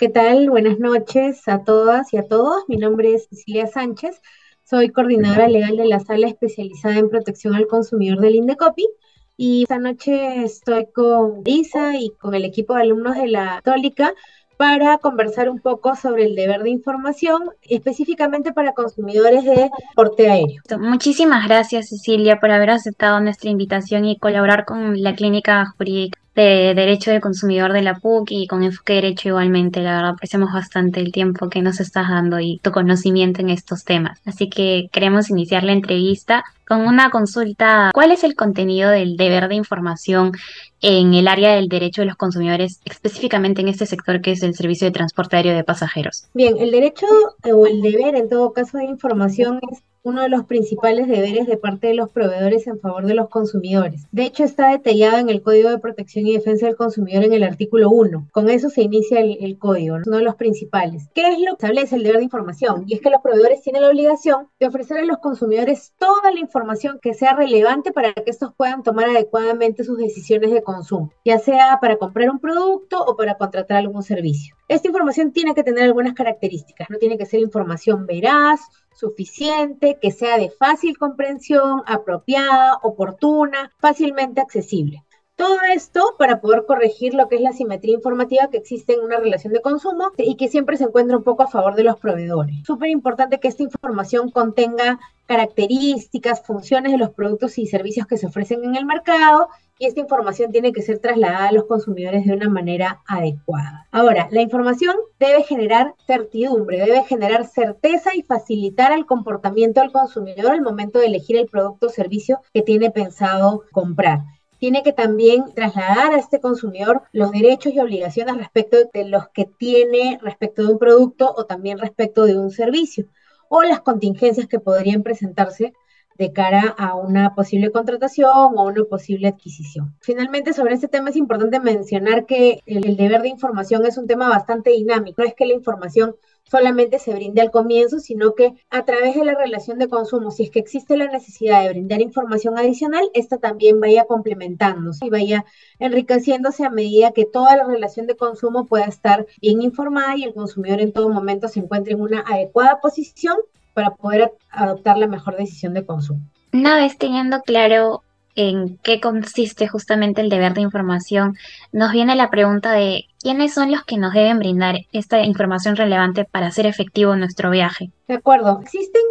¿Qué tal? Buenas noches a todas y a todos. Mi nombre es Cecilia Sánchez. Soy coordinadora legal de la sala especializada en protección al consumidor del Indecopi. Y esta noche estoy con Isa y con el equipo de alumnos de la Católica para conversar un poco sobre el deber de información, específicamente para consumidores de porte aéreo. Muchísimas gracias, Cecilia, por haber aceptado nuestra invitación y colaborar con la Clínica Jurídica de Derecho del Consumidor de la PUC y con enfoque de Derecho igualmente. La verdad, apreciamos bastante el tiempo que nos estás dando y tu conocimiento en estos temas. Así que queremos iniciar la entrevista con una consulta. ¿Cuál es el contenido del deber de información en el área del derecho de los consumidores, específicamente en este sector que es el servicio de transporte aéreo de pasajeros? Bien, el derecho o el deber en todo caso de información es uno de los principales deberes de parte de los proveedores en favor de los consumidores. De hecho, está detallado en el Código de Protección y Defensa del Consumidor en el artículo 1. Con eso se inicia el, código, uno de los principales. ¿Qué es lo que establece el deber de información? Y es que los proveedores tienen la obligación de ofrecer a los consumidores toda la información que sea relevante para que estos puedan tomar adecuadamente sus decisiones de consumo, ya sea para comprar un producto o para contratar algún servicio. Esta información tiene que tener algunas características, no tiene que ser información veraz, suficiente, que sea de fácil comprensión, apropiada, oportuna, fácilmente accesible. Todo esto para poder corregir lo que es la simetría informativa que existe en una relación de consumo y que siempre se encuentra un poco a favor de los proveedores. Súper importante que esta información contenga características, funciones de los productos y servicios que se ofrecen en el mercado y esta información tiene que ser trasladada a los consumidores de una manera adecuada. Ahora, la información debe generar certidumbre, debe generar certeza y facilitar el comportamiento del consumidor al momento de elegir el producto o servicio que tiene pensado comprar tiene que también trasladar a este consumidor los derechos y obligaciones respecto de los que tiene respecto de un producto o también respecto de un servicio, o las contingencias que podrían presentarse de cara a una posible contratación o una posible adquisición. Finalmente, sobre este tema es importante mencionar que el, el deber de información es un tema bastante dinámico. No es que la información solamente se brinde al comienzo, sino que a través de la relación de consumo, si es que existe la necesidad de brindar información adicional, esta también vaya complementándose y vaya enriqueciéndose a medida que toda la relación de consumo pueda estar bien informada y el consumidor en todo momento se encuentre en una adecuada posición para poder adoptar la mejor decisión de consumo. Una vez teniendo claro en qué consiste justamente el deber de información, nos viene la pregunta de quiénes son los que nos deben brindar esta información relevante para hacer efectivo nuestro viaje. De acuerdo, existen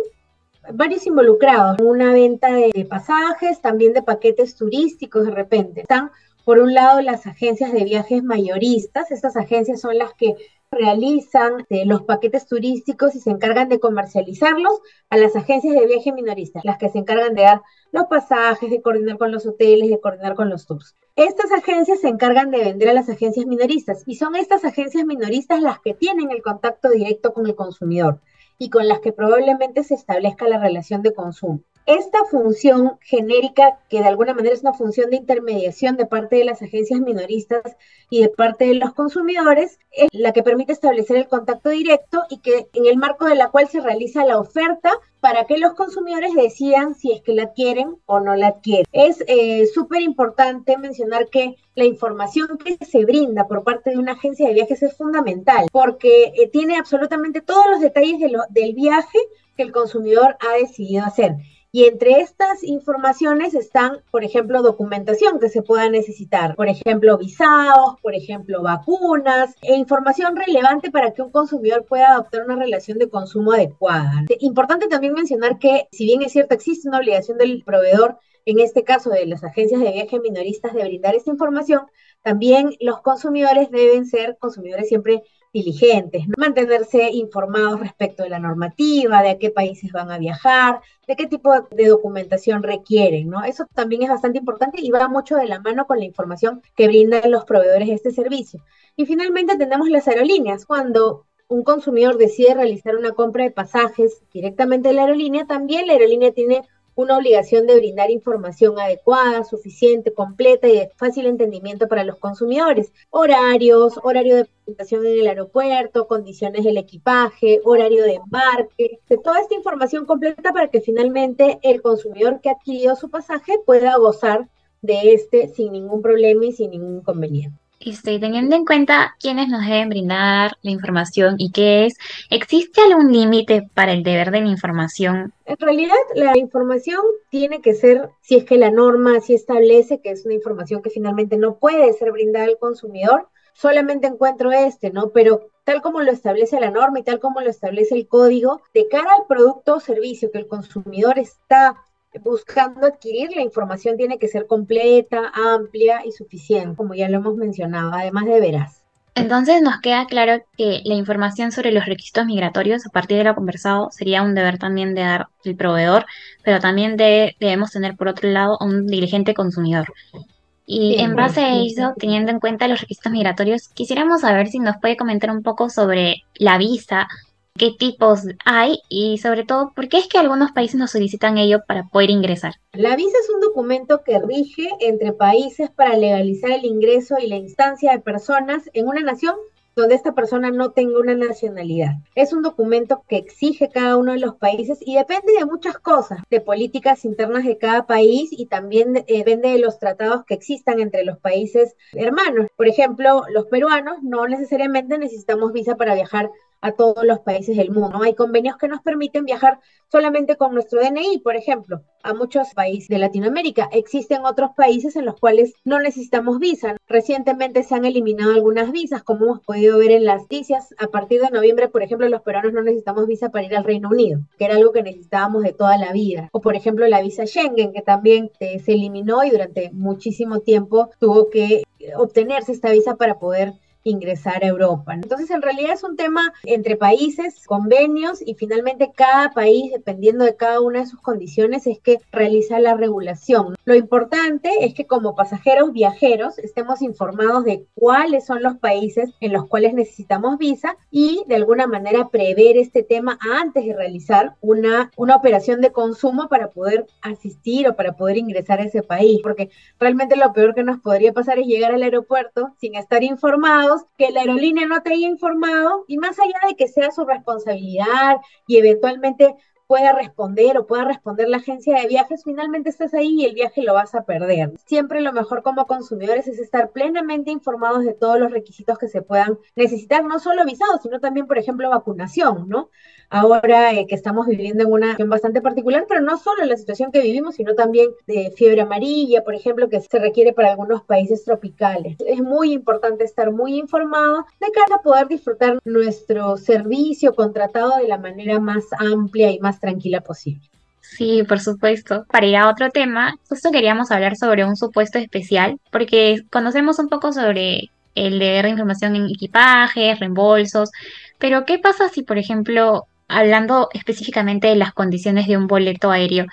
varios involucrados una venta de pasajes, también de paquetes turísticos de repente. Están por un lado las agencias de viajes mayoristas, estas agencias son las que realizan eh, los paquetes turísticos y se encargan de comercializarlos a las agencias de viaje minoristas, las que se encargan de dar los pasajes, de coordinar con los hoteles, de coordinar con los tours. Estas agencias se encargan de vender a las agencias minoristas y son estas agencias minoristas las que tienen el contacto directo con el consumidor y con las que probablemente se establezca la relación de consumo. Esta función genérica, que de alguna manera es una función de intermediación de parte de las agencias minoristas y de parte de los consumidores, es la que permite establecer el contacto directo y que en el marco de la cual se realiza la oferta para que los consumidores decidan si es que la quieren o no la adquieren. Es eh, súper importante mencionar que la información que se brinda por parte de una agencia de viajes es fundamental porque eh, tiene absolutamente todos los detalles del viaje que el consumidor ha decidido hacer. Y entre estas informaciones están, por ejemplo, documentación que se pueda necesitar, por ejemplo, visados, por ejemplo, vacunas e información relevante para que un consumidor pueda adoptar una relación de consumo adecuada. Importante también mencionar que, si bien es cierto, existe una obligación del proveedor, en este caso de las agencias de viaje minoristas, de brindar esta información, también los consumidores deben ser consumidores siempre diligentes, mantenerse informados respecto de la normativa, de a qué países van a viajar, de qué tipo de documentación requieren, ¿no? Eso también es bastante importante y va mucho de la mano con la información que brindan los proveedores de este servicio. Y finalmente tenemos las aerolíneas. Cuando un consumidor decide realizar una compra de pasajes directamente en la aerolínea, también la aerolínea tiene una obligación de brindar información adecuada, suficiente, completa y de fácil entendimiento para los consumidores. Horarios, horario de presentación en el aeropuerto, condiciones del equipaje, horario de embarque, de toda esta información completa para que finalmente el consumidor que ha adquirido su pasaje pueda gozar de este sin ningún problema y sin ningún inconveniente. Estoy teniendo en cuenta quiénes nos deben brindar la información y qué es, ¿existe algún límite para el deber de la información? En realidad, la información tiene que ser, si es que la norma así establece que es una información que finalmente no puede ser brindada al consumidor, solamente encuentro este, ¿no? Pero tal como lo establece la norma y tal como lo establece el código, de cara al producto o servicio que el consumidor está buscando adquirir, la información tiene que ser completa, amplia y suficiente, como ya lo hemos mencionado, además de veraz. Entonces nos queda claro que la información sobre los requisitos migratorios a partir de lo conversado sería un deber también de dar el proveedor, pero también debemos tener por otro lado un diligente consumidor. Y en base a eso, teniendo en cuenta los requisitos migratorios, quisiéramos saber si nos puede comentar un poco sobre la visa, qué tipos hay y sobre todo por qué es que algunos países nos solicitan ello para poder ingresar. La visa es un documento que rige entre países para legalizar el ingreso y la instancia de personas en una nación donde esta persona no tenga una nacionalidad. Es un documento que exige cada uno de los países y depende de muchas cosas, de políticas internas de cada país y también eh, depende de los tratados que existan entre los países hermanos. Por ejemplo, los peruanos no necesariamente necesitamos visa para viajar a todos los países del mundo. Hay convenios que nos permiten viajar solamente con nuestro DNI, por ejemplo, a muchos países de Latinoamérica. Existen otros países en los cuales no necesitamos visa. Recientemente se han eliminado algunas visas, como hemos podido ver en las noticias. A partir de noviembre, por ejemplo, los peruanos no necesitamos visa para ir al Reino Unido, que era algo que necesitábamos de toda la vida. O, por ejemplo, la visa Schengen, que también eh, se eliminó y durante muchísimo tiempo tuvo que obtenerse esta visa para poder ingresar a Europa. Entonces, en realidad es un tema entre países, convenios y finalmente cada país, dependiendo de cada una de sus condiciones, es que realiza la regulación. Lo importante es que como pasajeros viajeros estemos informados de cuáles son los países en los cuales necesitamos visa y de alguna manera prever este tema antes de realizar una, una operación de consumo para poder asistir o para poder ingresar a ese país, porque realmente lo peor que nos podría pasar es llegar al aeropuerto sin estar informados que la aerolínea no te haya informado y más allá de que sea su responsabilidad y eventualmente pueda responder o pueda responder la agencia de viajes, finalmente estás ahí y el viaje lo vas a perder. Siempre lo mejor como consumidores es estar plenamente informados de todos los requisitos que se puedan necesitar, no solo visados, sino también, por ejemplo, vacunación, ¿no? ahora eh, que estamos viviendo en una situación bastante particular, pero no solo la situación que vivimos, sino también de fiebre amarilla, por ejemplo, que se requiere para algunos países tropicales. Es muy importante estar muy informado de cara a poder disfrutar nuestro servicio contratado de la manera más amplia y más tranquila posible. Sí, por supuesto. Para ir a otro tema, justo queríamos hablar sobre un supuesto especial, porque conocemos un poco sobre el deber de información en equipajes, reembolsos, pero ¿qué pasa si, por ejemplo, hablando específicamente de las condiciones de un boleto aéreo,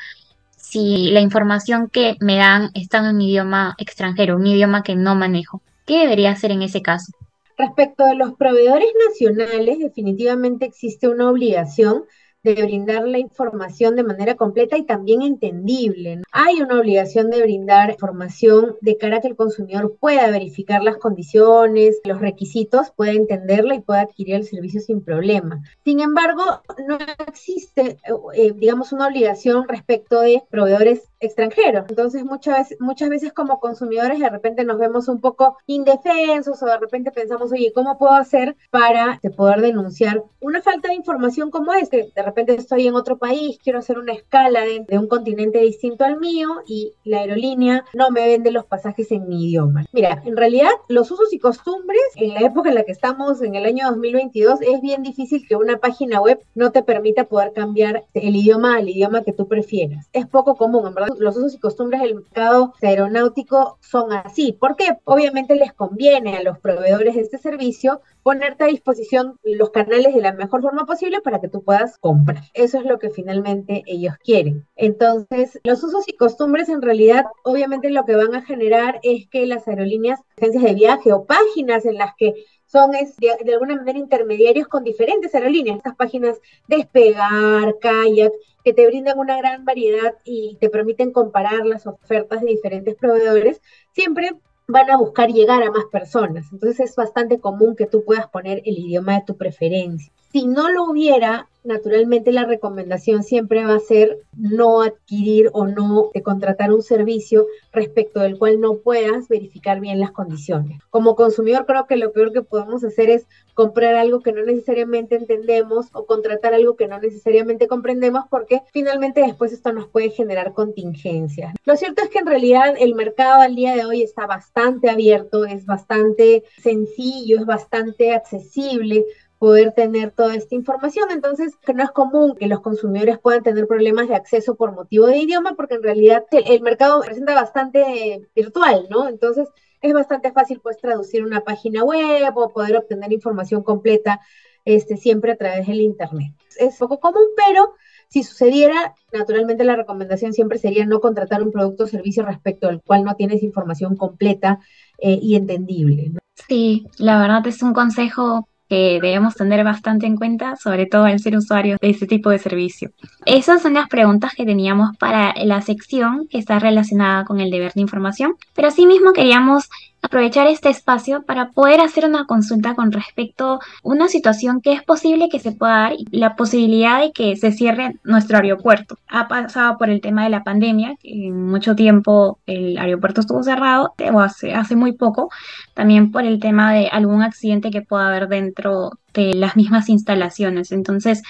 si la información que me dan está en un idioma extranjero, un idioma que no manejo, ¿qué debería hacer en ese caso? Respecto a los proveedores nacionales, definitivamente existe una obligación de brindar la información de manera completa y también entendible. Hay una obligación de brindar información de cara a que el consumidor pueda verificar las condiciones, los requisitos, pueda entenderla y pueda adquirir el servicio sin problema. Sin embargo, no existe, eh, digamos, una obligación respecto de proveedores extranjeros. Entonces, muchas veces, muchas veces como consumidores de repente nos vemos un poco indefensos o de repente pensamos, oye, ¿cómo puedo hacer para poder denunciar una falta de información como es? Que de repente estoy en otro país, quiero hacer una escala de, un continente distinto al mío y la aerolínea no me vende los pasajes en mi idioma. Mira, en realidad los usos y costumbres en la época en la que estamos, en el año 2022, es bien difícil que una página web no te permita poder cambiar el idioma al idioma que tú prefieras. Es poco común, en verdad los usos y costumbres del mercado aeronáutico son así. porque Obviamente les conviene a los proveedores de este servicio ponerte a disposición los canales de la mejor forma posible para que tú puedas comprar. Eso es lo que finalmente ellos quieren. Entonces, los usos y costumbres en realidad, obviamente lo que van a generar es que las aerolíneas, agencias de viaje o páginas en las que son de, de, alguna manera intermediarios con diferentes aerolíneas. Estas páginas Despegar, Kayak, que te brindan una gran variedad y te permiten comparar las ofertas de diferentes proveedores, siempre van a buscar llegar a más personas. Entonces es bastante común que tú puedas poner el idioma de tu preferencia. Si no lo hubiera, naturalmente la recomendación siempre va a ser no adquirir o no contratar un servicio respecto del cual no puedas verificar bien las condiciones. Como consumidor creo que lo peor que podemos hacer es comprar algo que no necesariamente entendemos o contratar algo que no necesariamente comprendemos porque finalmente después esto nos puede generar contingencias. Lo cierto es que en realidad el mercado al día de hoy está bastante abierto, es bastante sencillo, es bastante accesible poder tener toda esta información. Entonces, que no es común que los consumidores puedan tener problemas de acceso por motivo de idioma, porque en realidad el, mercado presenta bastante virtual, ¿no? Entonces, es bastante fácil pues traducir una página web o poder obtener información completa este, siempre a través del Internet. Es poco común, pero si sucediera, naturalmente la recomendación siempre sería no contratar un producto o servicio respecto al cual no tienes información completa eh, y entendible. Sí, la verdad es un consejo que debemos tener bastante en cuenta, sobre todo al ser usuarios de este tipo de servicio. Esas son las preguntas que teníamos para la sección que está relacionada con el deber de información, pero asimismo queríamos aprovechar este espacio para poder hacer una consulta con respecto a una situación que es posible que se pueda dar la posibilidad de que se cierre nuestro aeropuerto. Ha pasado por el tema de la pandemia, que en mucho tiempo el aeropuerto estuvo cerrado, o hace, hace muy poco, también por el tema de algún accidente que pueda haber dentro de las mismas instalaciones. Entonces,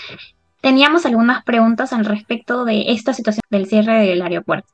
teníamos algunas preguntas al respecto de esta situación del cierre del aeropuerto.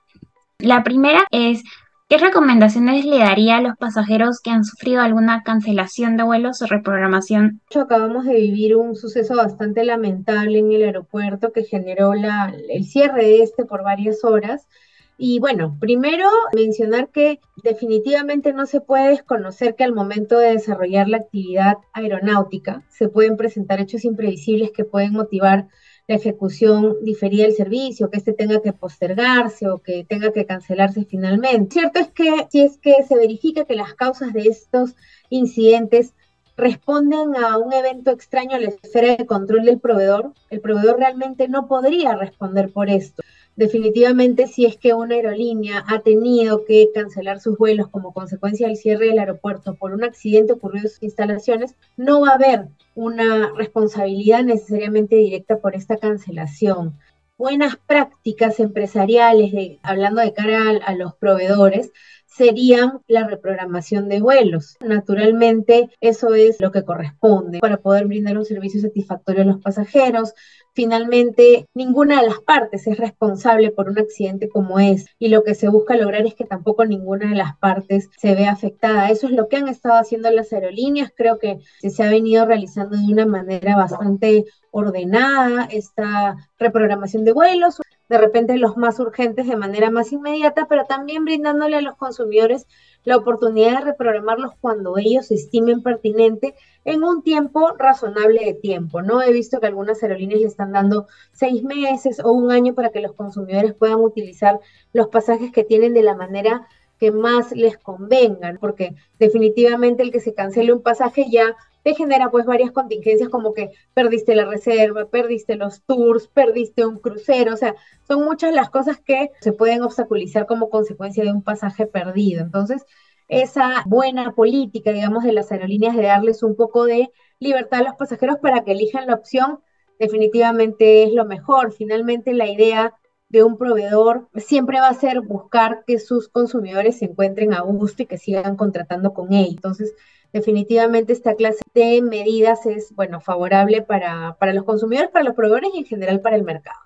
La primera es, ¿Qué recomendaciones le daría a los pasajeros que han sufrido alguna cancelación de vuelos o reprogramación? Acabamos de vivir un suceso bastante lamentable en el aeropuerto que generó el cierre de este por varias horas. Y bueno, primero mencionar que definitivamente no se puede desconocer que al momento de desarrollar la actividad aeronáutica se pueden presentar hechos imprevisibles que pueden motivar la ejecución diferida del servicio, que este tenga que postergarse o que tenga que cancelarse finalmente. Cierto es que si es que se verifica que las causas de estos incidentes responden a un evento extraño a la esfera de control del proveedor, el proveedor realmente no podría responder por esto definitivamente si es que una aerolínea ha tenido que cancelar sus vuelos como consecuencia del cierre del aeropuerto por un accidente ocurrido en sus instalaciones, no va a haber una responsabilidad necesariamente directa por esta cancelación. Buenas prácticas empresariales, hablando de cara a los proveedores, serían la reprogramación de vuelos. Naturalmente, eso es lo que corresponde para poder brindar un servicio satisfactorio a los pasajeros, Finalmente, ninguna de las partes es responsable por un accidente como es y lo que se busca lograr es que tampoco ninguna de las partes se vea afectada. Eso es lo que han estado haciendo las aerolíneas. Creo que se ha venido realizando de una manera bastante ordenada esta reprogramación de vuelos, de repente los más urgentes de manera más inmediata, pero también brindándole a los consumidores la oportunidad de reprogramarlos cuando ellos estimen pertinente en un tiempo razonable de tiempo, ¿no? He visto que algunas aerolíneas le están dando seis meses o un año para que los consumidores puedan utilizar los pasajes que tienen de la manera que más les convengan, porque definitivamente el que se cancele un pasaje ya te genera pues varias contingencias como que perdiste la reserva, perdiste los tours, perdiste un crucero, o sea, son muchas las cosas que se pueden obstaculizar como consecuencia de un pasaje perdido. Entonces, esa buena política, digamos, de las aerolíneas de darles un poco de libertad a los pasajeros para que elijan la opción, definitivamente es lo mejor. Finalmente, la idea de un proveedor siempre va a ser buscar que sus consumidores se encuentren a gusto y que sigan contratando con él. Entonces, definitivamente esta clase de medidas es, bueno, favorable para, para los consumidores, para los proveedores y en general para el mercado.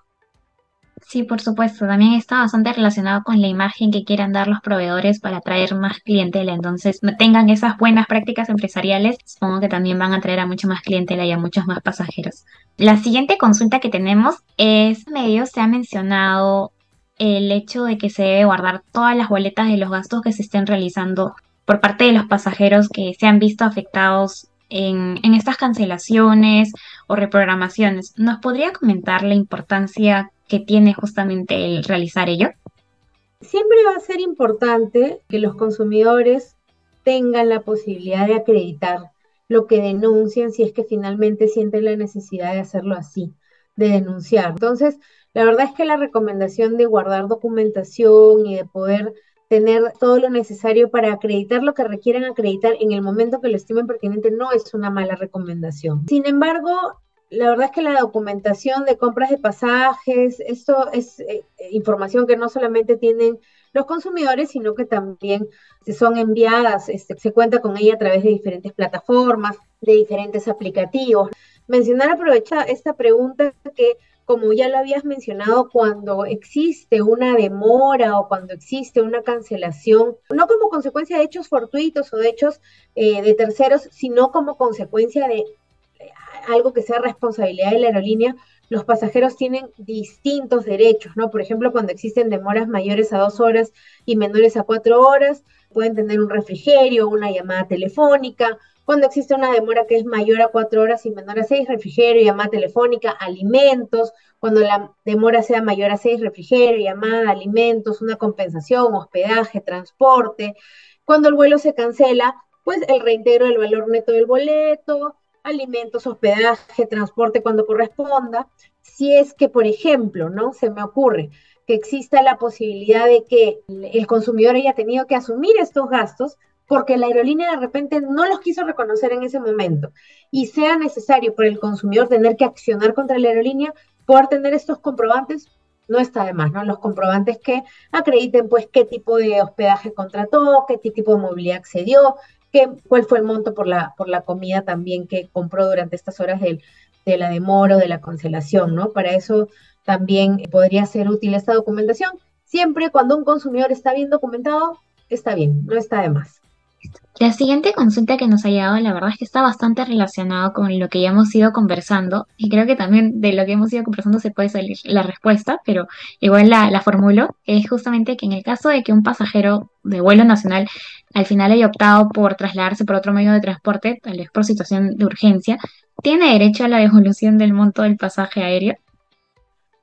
Sí, por supuesto. También está bastante relacionado con la imagen que quieran dar los proveedores para atraer más clientela. Entonces, tengan esas buenas prácticas empresariales, supongo que también van a atraer a mucho más clientela y a muchos más pasajeros. La siguiente consulta que tenemos es, medio se ha mencionado el hecho de que se debe guardar todas las boletas de los gastos que se estén realizando por parte de los pasajeros que se han visto afectados en, estas cancelaciones o reprogramaciones. ¿Nos podría comentar la importancia que tiene justamente el realizar ello? Siempre va a ser importante que los consumidores tengan la posibilidad de acreditar lo que denuncian si es que finalmente sienten la necesidad de hacerlo así, de denunciar. Entonces, la verdad es que la recomendación de guardar documentación y de poder tener todo lo necesario para acreditar lo que requieren acreditar en el momento que lo estimen pertinente no es una mala recomendación. Sin embargo, la verdad es que la documentación de compras de pasajes, esto es eh, información que no solamente tienen los consumidores, sino que también son enviadas, este, se cuenta con ella a través de diferentes plataformas, de diferentes aplicativos. Mencionar, aprovecha esta pregunta que como ya lo habías mencionado, cuando existe una demora o cuando existe una cancelación, no como consecuencia de hechos fortuitos o de hechos eh, de terceros, sino como consecuencia de eh, algo que sea responsabilidad de la aerolínea, los pasajeros tienen distintos derechos, ¿no? Por ejemplo, cuando existen demoras mayores a dos horas y menores a cuatro horas, pueden tener un refrigerio, una llamada telefónica, cuando existe una demora que es mayor a cuatro horas y menor a seis, refrigerio, llamada telefónica, alimentos. Cuando la demora sea mayor a seis, refrigerio, llamada, alimentos, una compensación, hospedaje, transporte. Cuando el vuelo se cancela, pues el reintegro del valor neto del boleto, alimentos, hospedaje, transporte cuando corresponda. Si es que, por ejemplo, ¿no? Se me ocurre que exista la posibilidad de que el consumidor haya tenido que asumir estos gastos, porque la aerolínea de repente no los quiso reconocer en ese momento y sea necesario por el consumidor tener que accionar contra la aerolínea, poder tener estos comprobantes no está de más, ¿no? Los comprobantes que acrediten, pues, qué tipo de hospedaje contrató, qué tipo de movilidad accedió, qué, cuál fue el monto por la, por la comida también que compró durante estas horas de, de la demora o de la cancelación, ¿no? Para eso también podría ser útil esta documentación. Siempre cuando un consumidor está bien documentado, está bien, no está de más. La siguiente consulta que nos ha llegado, la verdad es que está bastante relacionado con lo que ya hemos ido conversando y creo que también de lo que hemos ido conversando se puede salir la respuesta, pero igual la, la formulo, es justamente que en el caso de que un pasajero de vuelo nacional al final haya optado por trasladarse por otro medio de transporte, tal vez por situación de urgencia, ¿tiene derecho a la devolución del monto del pasaje aéreo?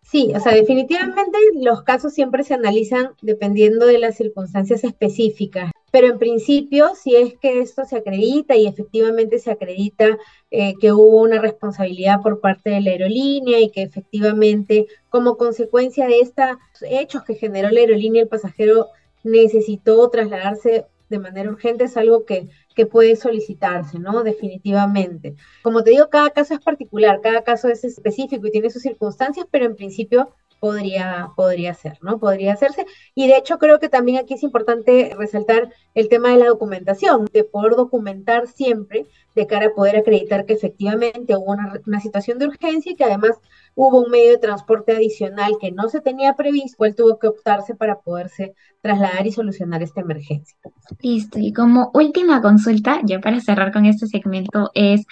Sí, o sea, definitivamente los casos siempre se analizan dependiendo de las circunstancias específicas, pero en principio, si es que esto se acredita y efectivamente se acredita eh, que hubo una responsabilidad por parte de la aerolínea y que efectivamente como consecuencia de estos hechos que generó la aerolínea, el pasajero necesitó trasladarse de manera urgente, es algo que que puede solicitarse, ¿no? Definitivamente. Como te digo, cada caso es particular, cada caso es específico y tiene sus circunstancias, pero en principio podría, podría ser, ¿no? Podría hacerse. Y de hecho creo que también aquí es importante resaltar el tema de la documentación, de poder documentar siempre de cara a poder acreditar que efectivamente hubo una, una situación de urgencia y que además hubo un medio de transporte adicional que no se tenía previsto, cual tuvo que optarse para poderse trasladar y solucionar esta emergencia. Listo, y como última consulta, ya para cerrar con este segmento, es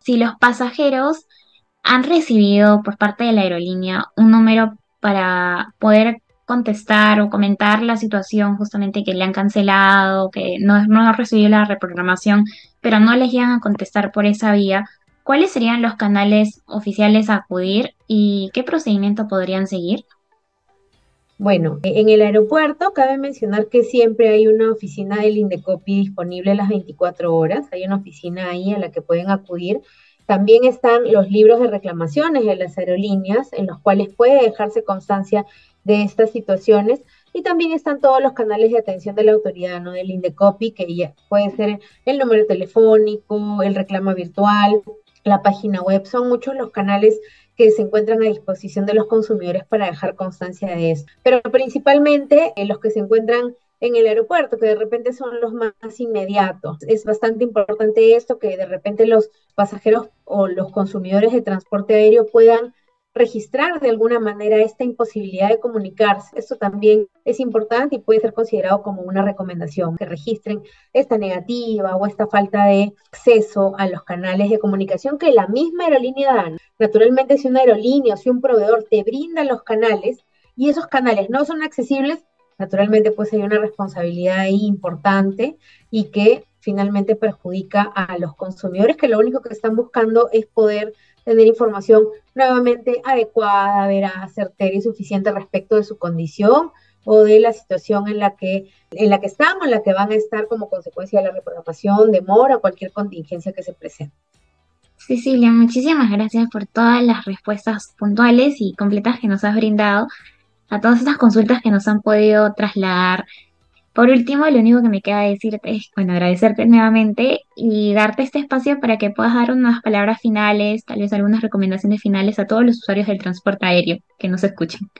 si los pasajeros han recibido por parte de la aerolínea un número para poder contestar o comentar la situación justamente que le han cancelado, que no, no ha recibido la reprogramación, pero no les llegan a contestar por esa vía, ¿cuáles serían los canales oficiales a acudir y qué procedimiento podrían seguir? Bueno, en el aeropuerto cabe mencionar que siempre hay una oficina del Indecopi disponible las 24 horas. Hay una oficina ahí a la que pueden acudir. También están los libros de reclamaciones de las aerolíneas, en los cuales puede dejarse constancia de estas situaciones. Y también están todos los canales de atención de la autoridad, ¿no? Del Indecopi, que ya puede ser el número telefónico, el reclamo virtual, la página web. Son muchos los canales que se encuentran a disposición de los consumidores para dejar constancia de eso. Pero principalmente eh, los que se encuentran en el aeropuerto, que de repente son los más inmediatos. Es bastante importante esto, que de repente los pasajeros o los consumidores de transporte aéreo puedan registrar de alguna manera esta imposibilidad de comunicarse. Esto también es importante y puede ser considerado como una recomendación, que registren esta negativa o esta falta de acceso a los canales de comunicación que la misma aerolínea da. Naturalmente, si una aerolínea o si un proveedor te brinda los canales y esos canales no son accesibles, naturalmente pues hay una responsabilidad ahí importante y que finalmente perjudica a los consumidores que lo único que están buscando es poder tener información nuevamente adecuada, veraz, certera y suficiente respecto de su condición o de la situación en la que en la que estamos, en la que van a estar como consecuencia de la reprogramación, demora cualquier contingencia que se presente. Cecilia, muchísimas gracias por todas las respuestas puntuales y completas que nos has brindado a todas estas consultas que nos han podido trasladar Por último, lo único que me queda decirte es, bueno, agradecerte nuevamente y darte este espacio para que puedas dar unas palabras finales, tal vez algunas recomendaciones finales a todos los usuarios del transporte aéreo que nos escuchen.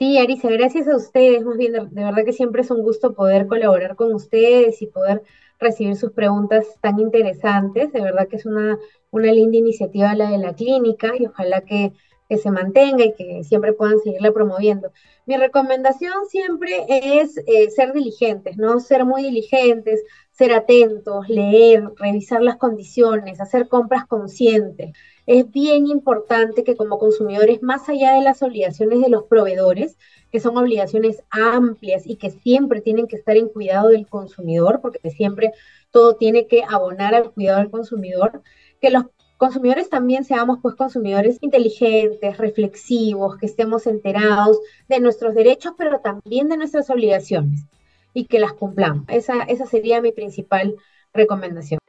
Sí, Arisa, gracias a ustedes. Más bien, de, verdad que siempre es un gusto poder colaborar con ustedes y poder recibir sus preguntas tan interesantes. De verdad que es una, una linda iniciativa la de la clínica y ojalá que que se mantenga y que siempre puedan seguirla promoviendo. Mi recomendación siempre es eh, ser diligentes, ¿no? Ser muy diligentes, ser atentos, leer, revisar las condiciones, hacer compras conscientes. Es bien importante que como consumidores, más allá de las obligaciones de los proveedores, que son obligaciones amplias y que siempre tienen que estar en cuidado del consumidor, porque siempre todo tiene que abonar al cuidado del consumidor, que los consumidores también seamos pues consumidores inteligentes, reflexivos, que estemos enterados de nuestros derechos, pero también de nuestras obligaciones y que las cumplamos. Esa, esa sería mi principal recomendación.